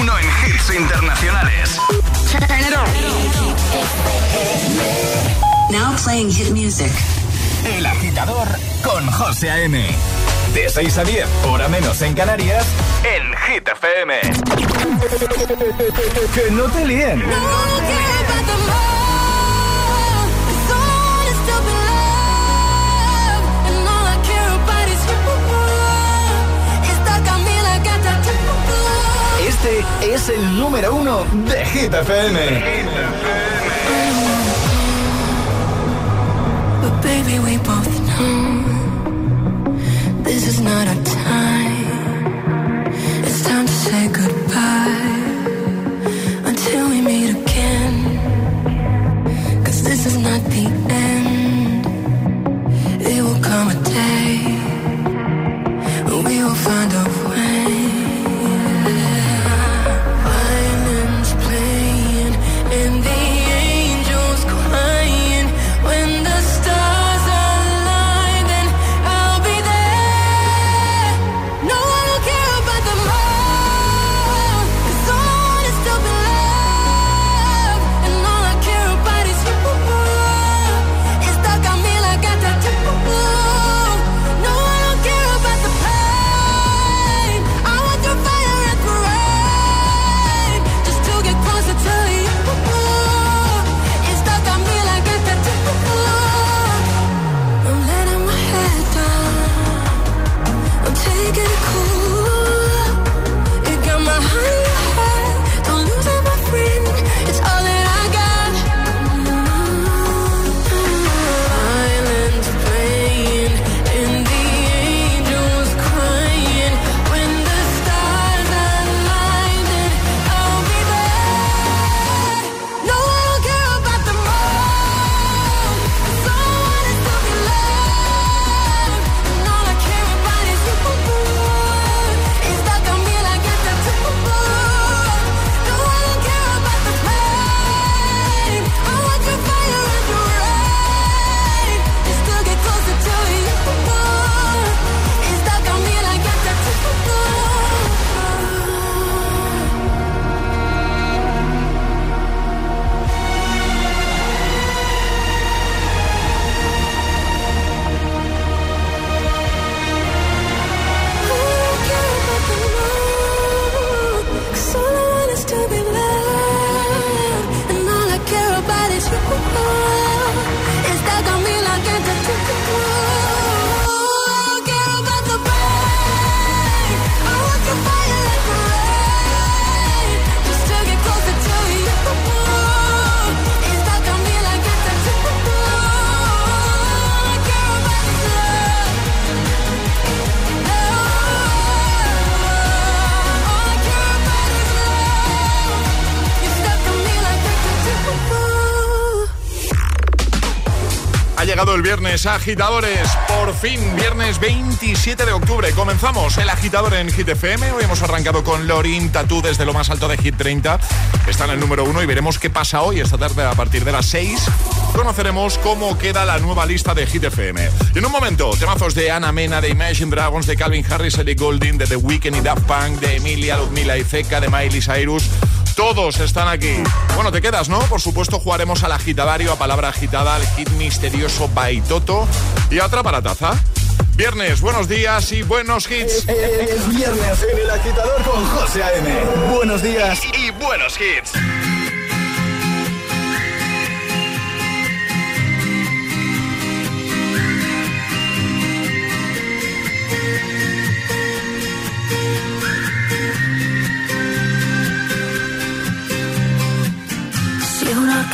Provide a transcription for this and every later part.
uno en hits internacionales. Now playing hit music. El agitador con José A.M. De 6 a 10, hora menos en Canarias, en Hit FM. que no te líen. Este es el número uno de Hit FM. But baby, we both know this is not our time. It's time to say goodbye until we meet again. Viernes, agitadores. Por fin, viernes 27 de octubre. Comenzamos el agitador en Hit FM. Hoy hemos arrancado con Lorin Tatú desde lo más alto de Hit 30. Está en el número uno y veremos qué pasa hoy. Esta tarde, a partir de las 6, conoceremos cómo queda la nueva lista de Hit FM. En un momento, temazos de Ana Mena, de Imagine Dragons, de Calvin Harris, Ellie Goulding, de The Weeknd y Daft Punk, de Emilia, Ludmila y Zeca, de Miley Cyrus. Todos están aquí. Bueno, te quedas, ¿no? Por supuesto, jugaremos al agitadario, a palabra agitada, al hit misterioso Baitoto y a otra para taza. Viernes, buenos días y buenos hits. Es viernes en el agitador con José A.M. Buenos días y buenos hits.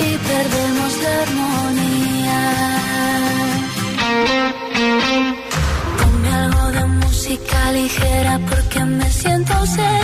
y perdemos la armonía. Ponme algo de música ligera porque me siento ausente.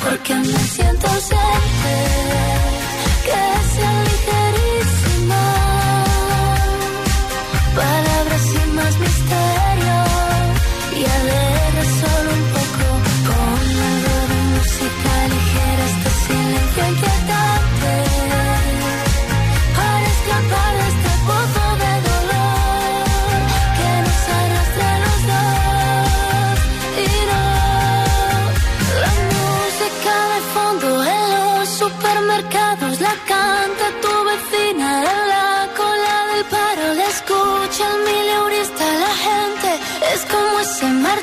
porque me siento ser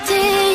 empty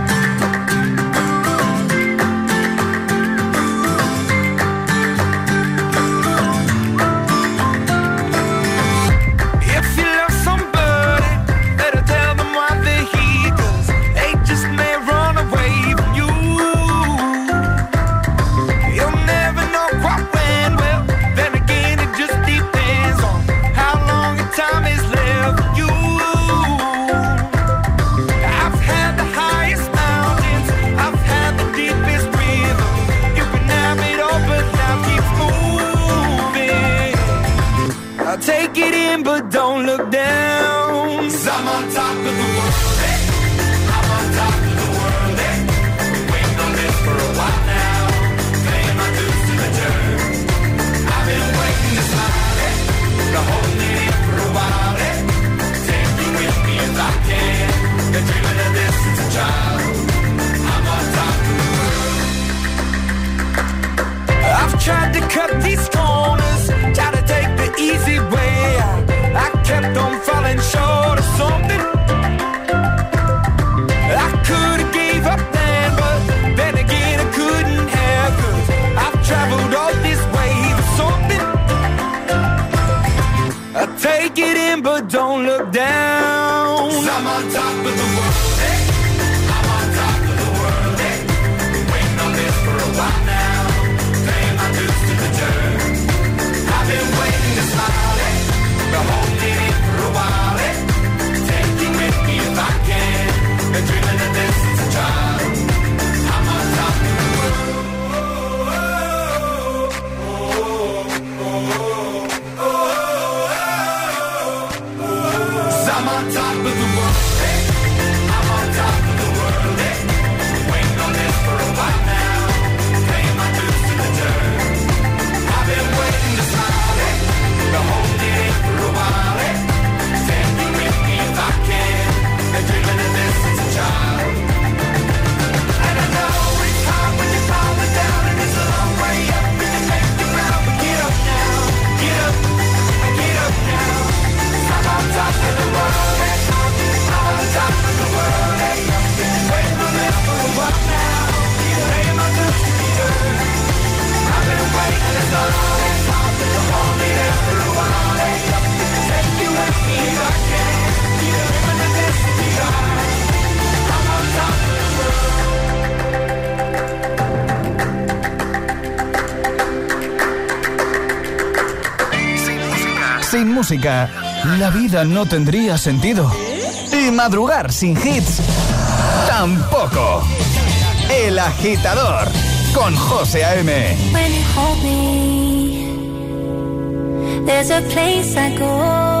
I'm on top of the world. Waiting on this for a while now. Sin música, la vida no tendría sentido. Y madrugar sin hits, tampoco. El agitador con José A.M. There's a place I go.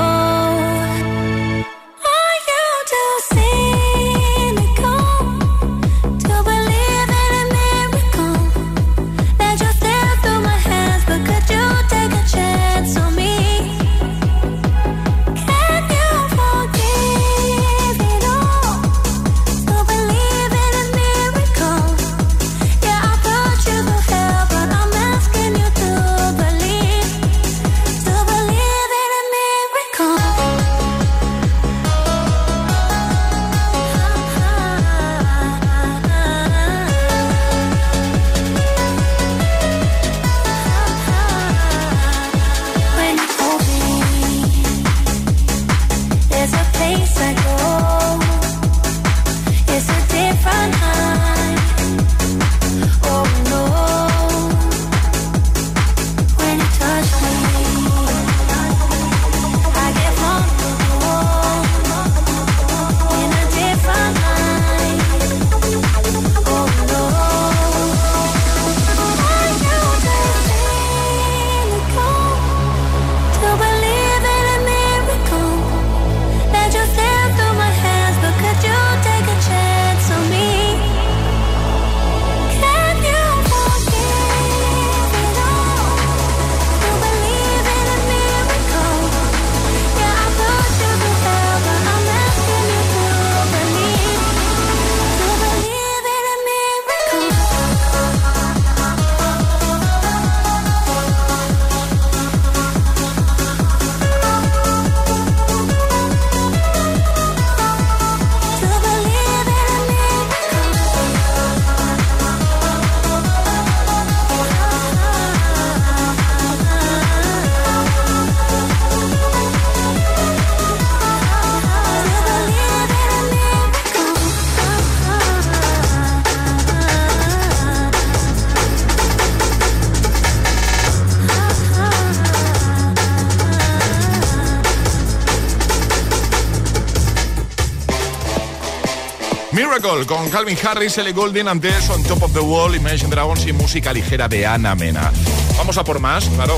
Miracle con Calvin Harris, Ellie Goulding, antes On Top of the Wall, Imagine Dragons y música ligera de Ana Mena. Vamos a por más, claro.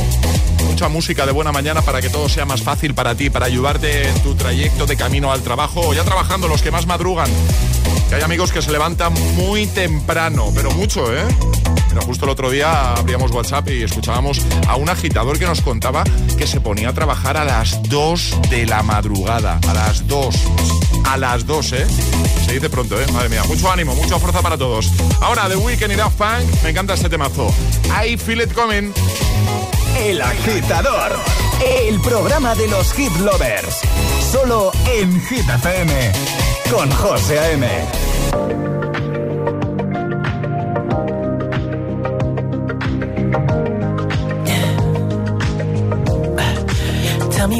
Mucha música de buena mañana para que todo sea más fácil para ti, para ayudarte en tu trayecto de camino al trabajo o ya trabajando, los que más madrugan. Que hay amigos que se levantan muy temprano, pero mucho, ¿eh? Mira, justo el otro día abríamos WhatsApp y escuchábamos a un agitador que nos contaba que se ponía a trabajar a las 2 de la madrugada. A las 2. A las 2, ¿eh? Se dice pronto, ¿eh? Madre mía. Mucho ánimo, mucha fuerza para todos. Ahora, The Weeknd y Daft Punk. Me encanta este temazo. I feel it coming. El agitador, el programa de los hit lovers. Solo en Hit FM, con José A.M.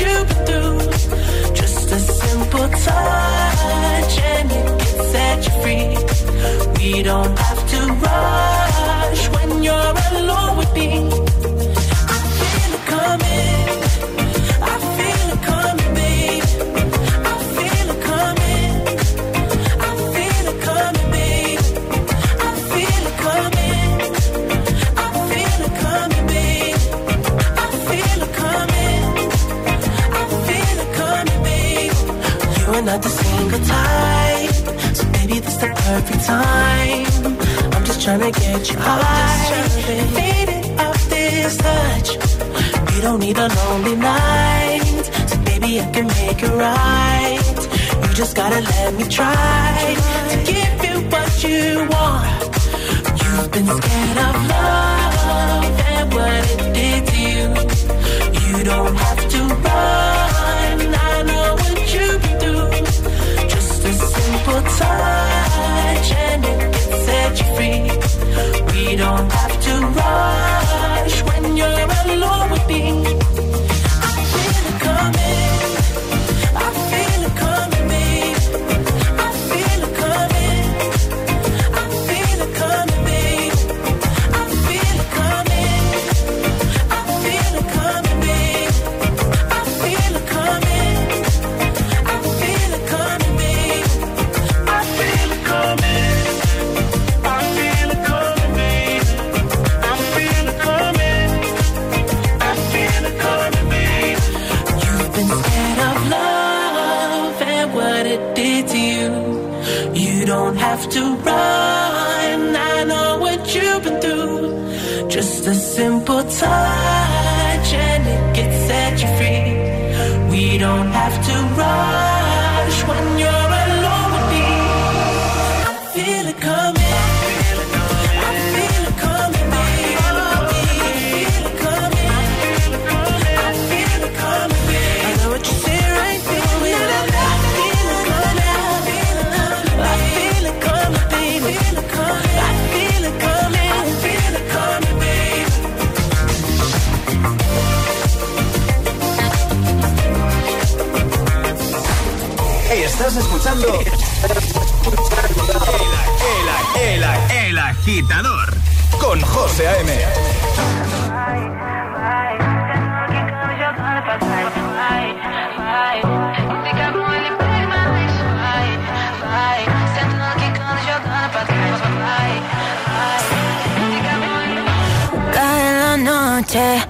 been through. Just a simple touch and it you free. We don't have to rush when you're alone with me. I feel it coming. trying to get you high. Faded off this touch. You don't need a lonely night. So baby, I can make it right. You just gotta let me try to give you what you want. You've been scared of love and what it did to you. You don't have to run. I know what you've been through. Just a simple touch and it We don't have to rush when you're alone with me. Estás escuchando. el, el, el, el, agitador. Con José A.M. Cada noche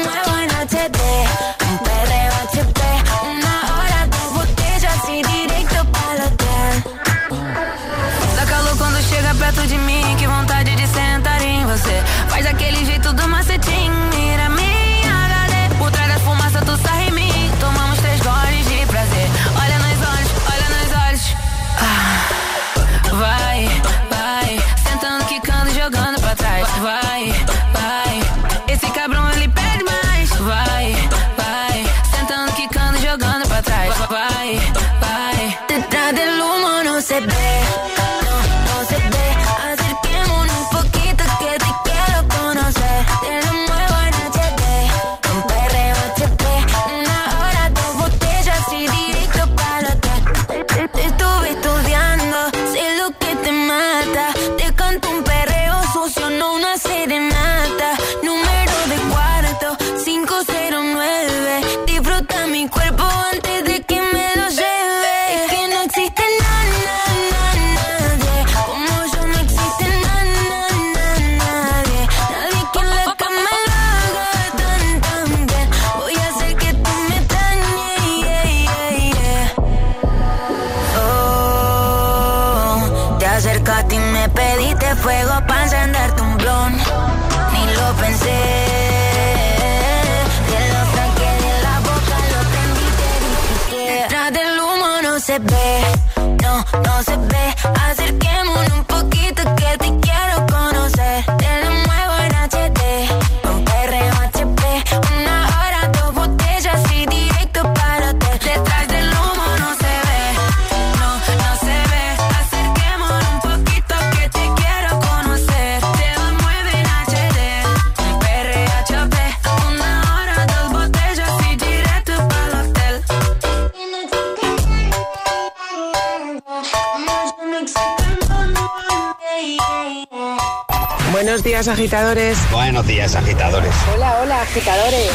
agitadores. Buenos días, agitadores. Hola, hola, agitadores.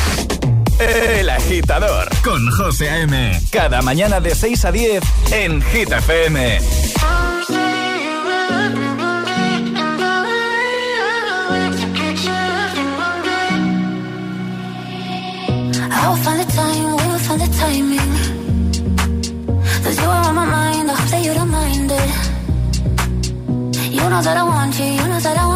El agitador con José A.M. Cada mañana de 6 a 10 en Hit FM. I will find the time, we will find the timing. Cause you are on my mind, I hope that you don't mind it. You know that I want you, you know that I want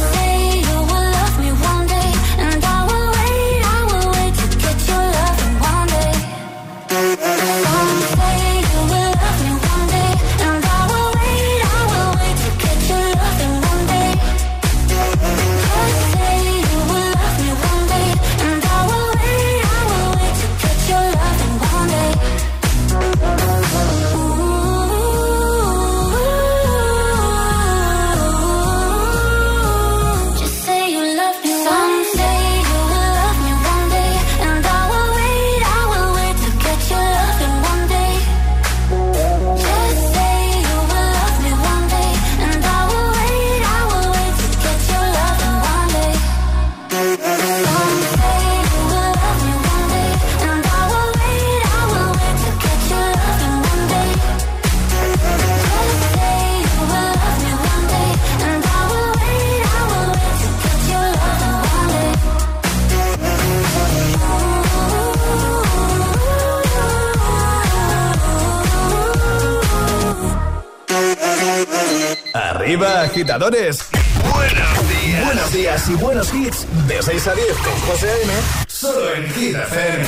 agitadores. Buenos días. Buenos días y buenos hits. De 6 a 10 con José A.M. Solo en Hit FM.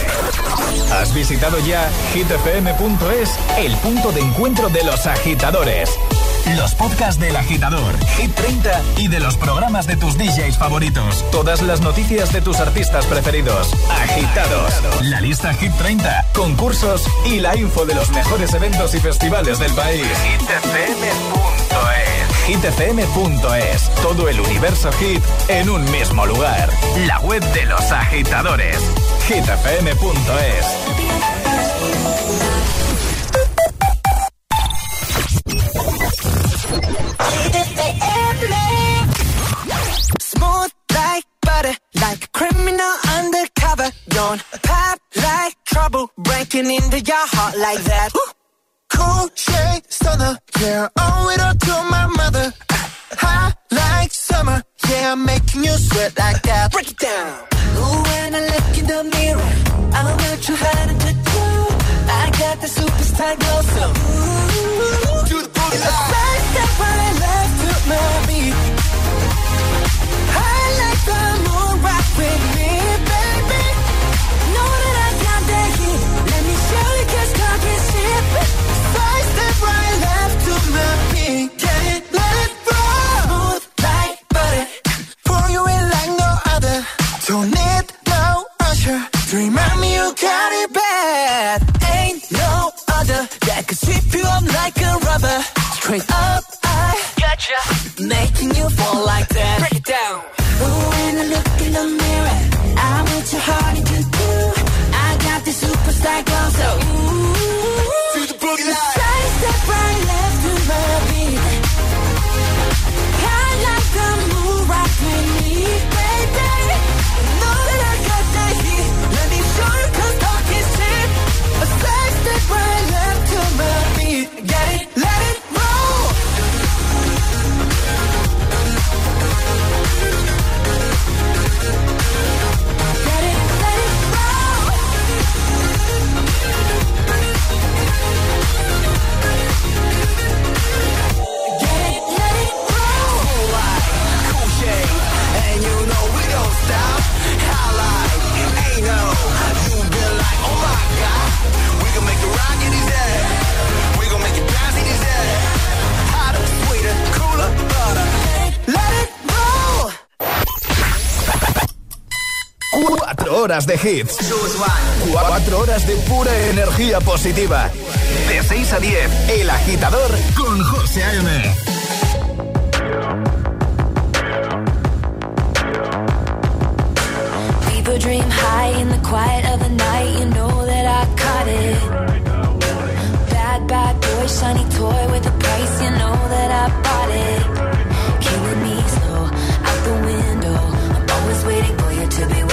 ¿Has visitado ya hitfm.es? El punto de encuentro de los agitadores. Los podcasts del agitador, Hit 30 y de los programas de tus DJs favoritos. Todas las noticias de tus artistas preferidos. Agitados. La lista Hit 30, concursos y la info de los mejores eventos y festivales del país. hitfm.es. hitfm.es. Todo el universo hit en un mismo lugar. La web de los agitadores. hitfm.es. stunner, yeah, owe it all to my mother. Hot like summer, yeah, I'm making you sweat like that. Break it down. Ooh, when I look in the mirror, I'm not too hard to do. I got the superstar glow, so ooh, do the booty line. Side step right left to my beat. I like the moon rock with me, horas de hits. 4 horas de pura energía positiva. De 6 a 10, El Agitador con José A.M. People dream high in the quiet of the night. You know that I caught it. Bad, bad boy, shiny toy with a price. You know that I bought it. Killing me slow out the window. I'm always waiting for you to be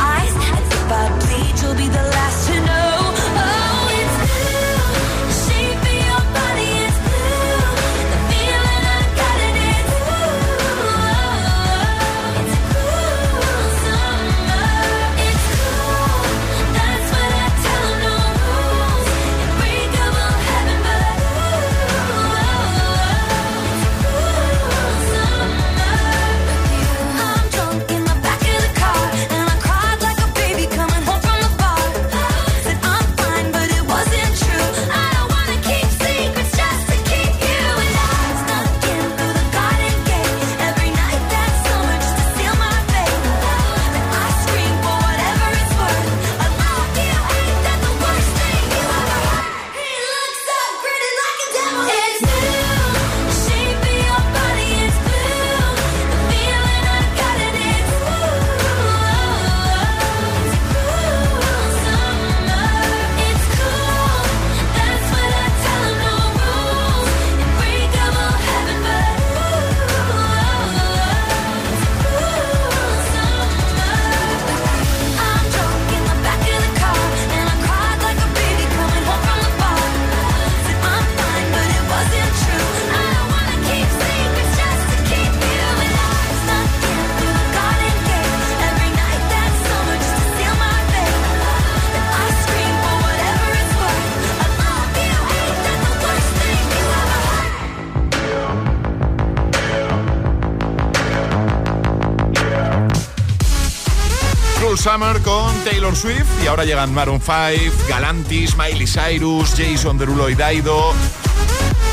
Swift y ahora llegan Maroon 5, Galantis, Miley Cyrus, Jason Derulo y Daido.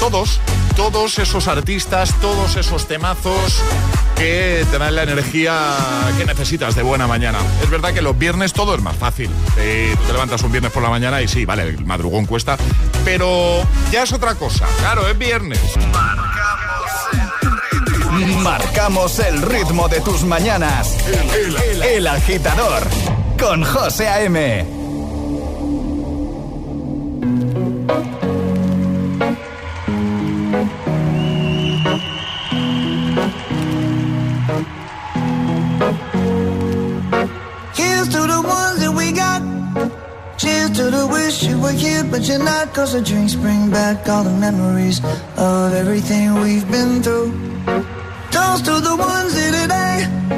Todos, todos esos artistas, todos esos temazos que te dan la energía que necesitas de buena mañana. Es verdad que los viernes todo es más fácil. Eh, te levantas un viernes por la mañana y sí, vale, el madrugón cuesta, pero ya es otra cosa. Claro, es viernes. Marcamos el ritmo de tus mañanas. El agitador con José A.M. But you're not. Cause the drinks bring back all the memories of everything we've been through. Toast to the ones here today.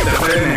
Hit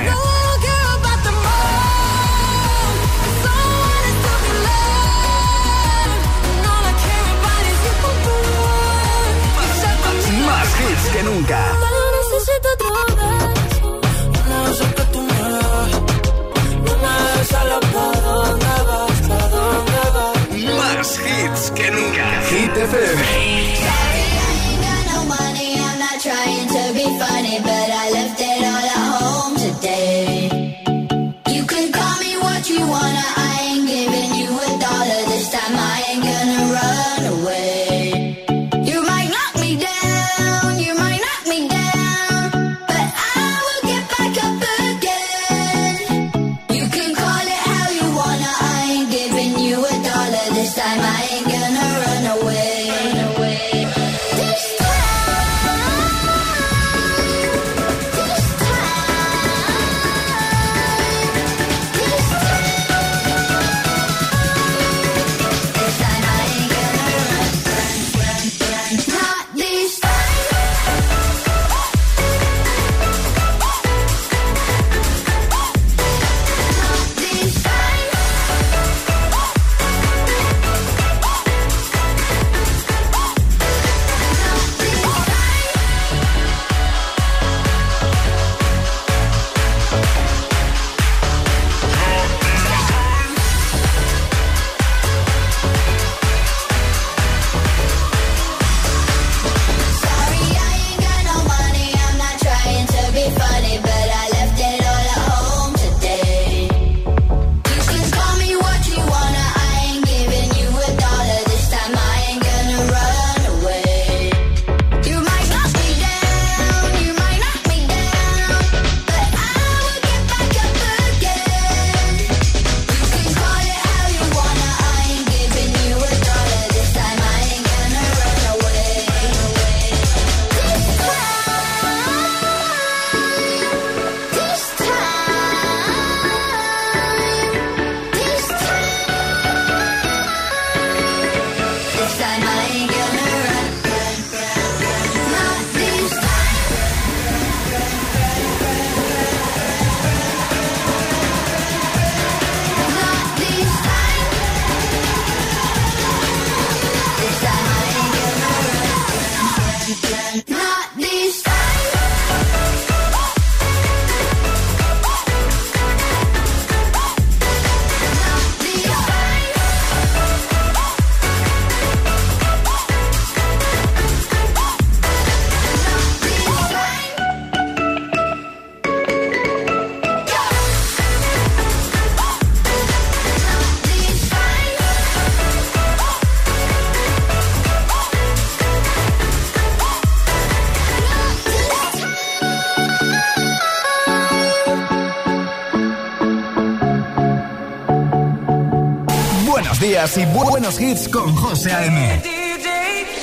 días y buenos hits con José A.M.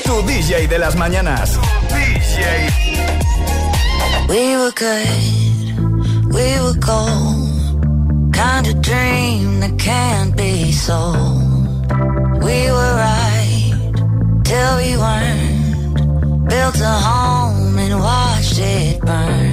Tu DJ de las mañanas. DJ. We were good, we were gold. Kind of dream that can't be sold. We were right till we weren't. Built a home and watched it burn.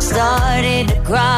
Started to cry.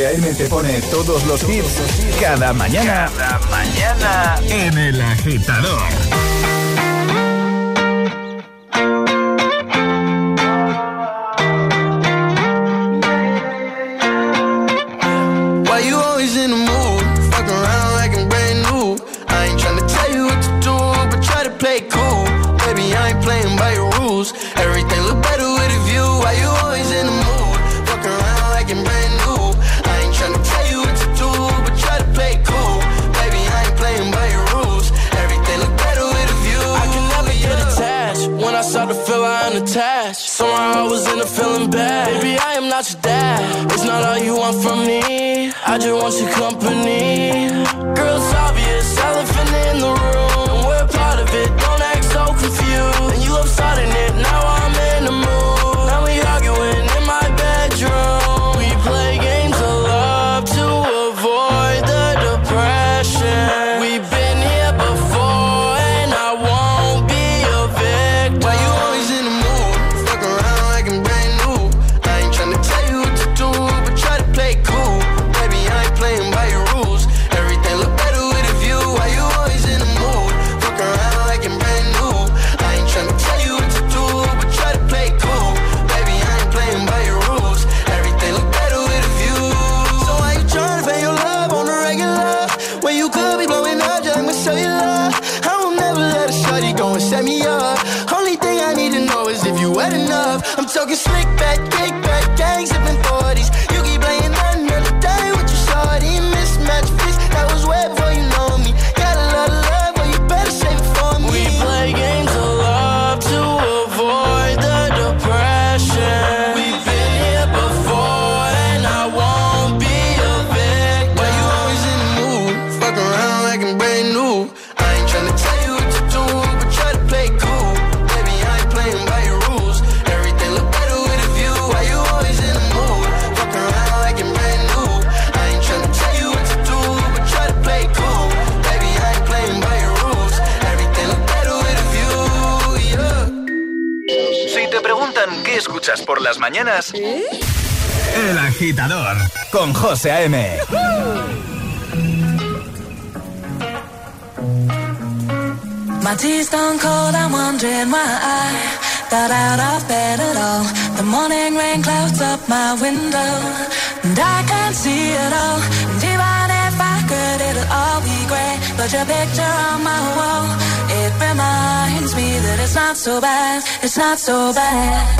José A.M. te pone todos los hits cada mañana, cada mañana en El Agitador. all you want from me. I just want your company. Mañanas, El Agitador con José A.M. My tea's stone cold, I'm wondering why I got out of bed at all. The morning rain clouds up my window, and I can't see it all. And even if I could, it'll all be grey. But your picture on my wall, it reminds me that it's not so bad, it's not so bad.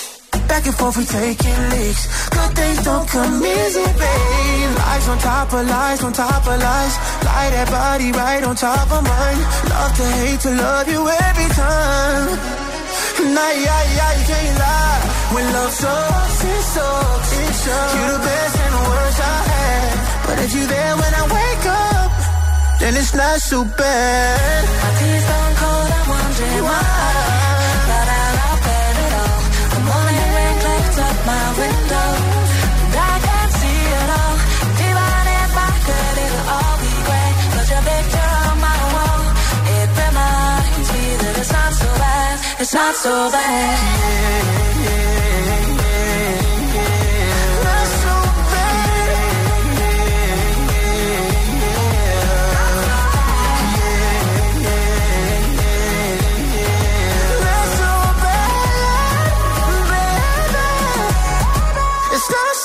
Back and forth, we taking leaks. Good things don't come easy, babe. Lies on top of lies, on top of lies. Lie that body right on top of mine. Love to hate to love you every time. Nah, yeah, yeah, you can't lie. When love sucks, it sucks. It sucks. You're the best and the worst I had. But if you there when I wake up, then it's not so bad. My tea's stone cold, I'm wondering why my window, and I can't see it all. Even if I could, it'll all be grey. But your picture on my wall, it reminds me that it's not so bad, it's not so bad.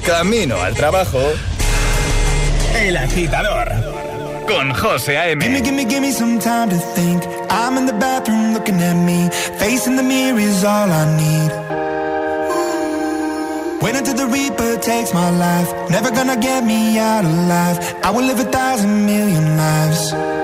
camino al trabajo. El agitador con José A.M. Gimme, gimme, gimme some time to think. I'm in the bathroom looking at me. Facing the mirror is all I need. Wait until the Reaper takes my life. Never gonna get me out alive. I will live a thousand million lives.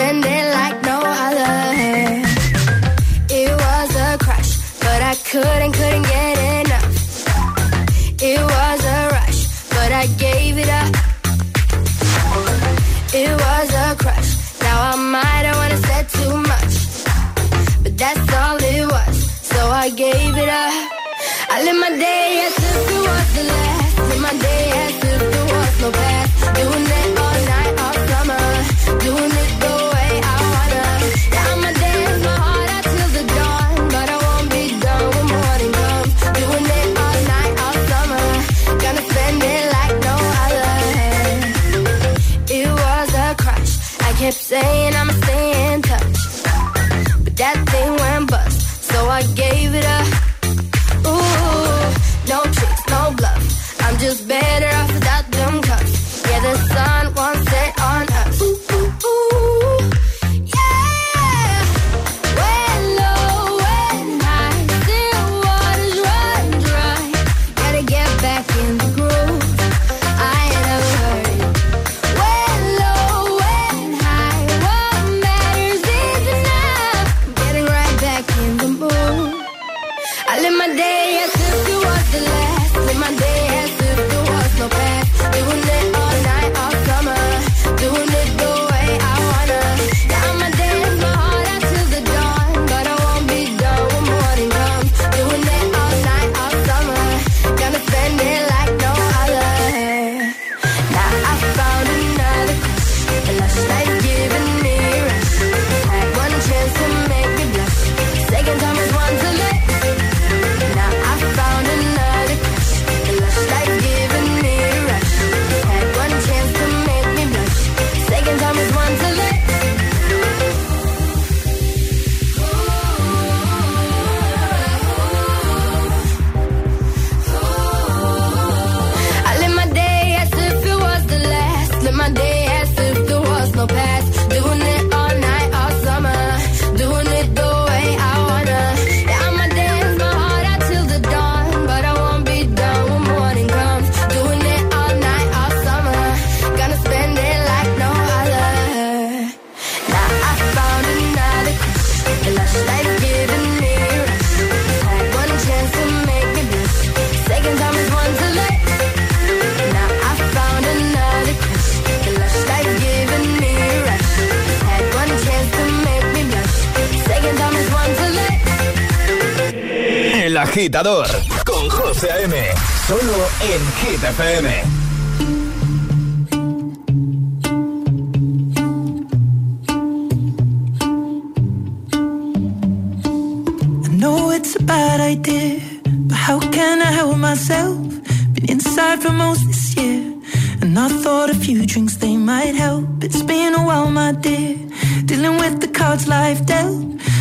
sorprende agitador con José A.M. Solo en Hit FM. I know it's a bad idea, but how can I help myself? Been inside for most this year, and I thought a few drinks they might help. It's been a while, my dear, dealing with the cards life dealt.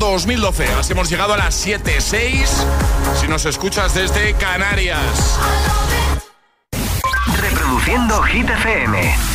2012. Así hemos llegado a las 7.6. Si nos escuchas desde Canarias. Reproduciendo Hit FM.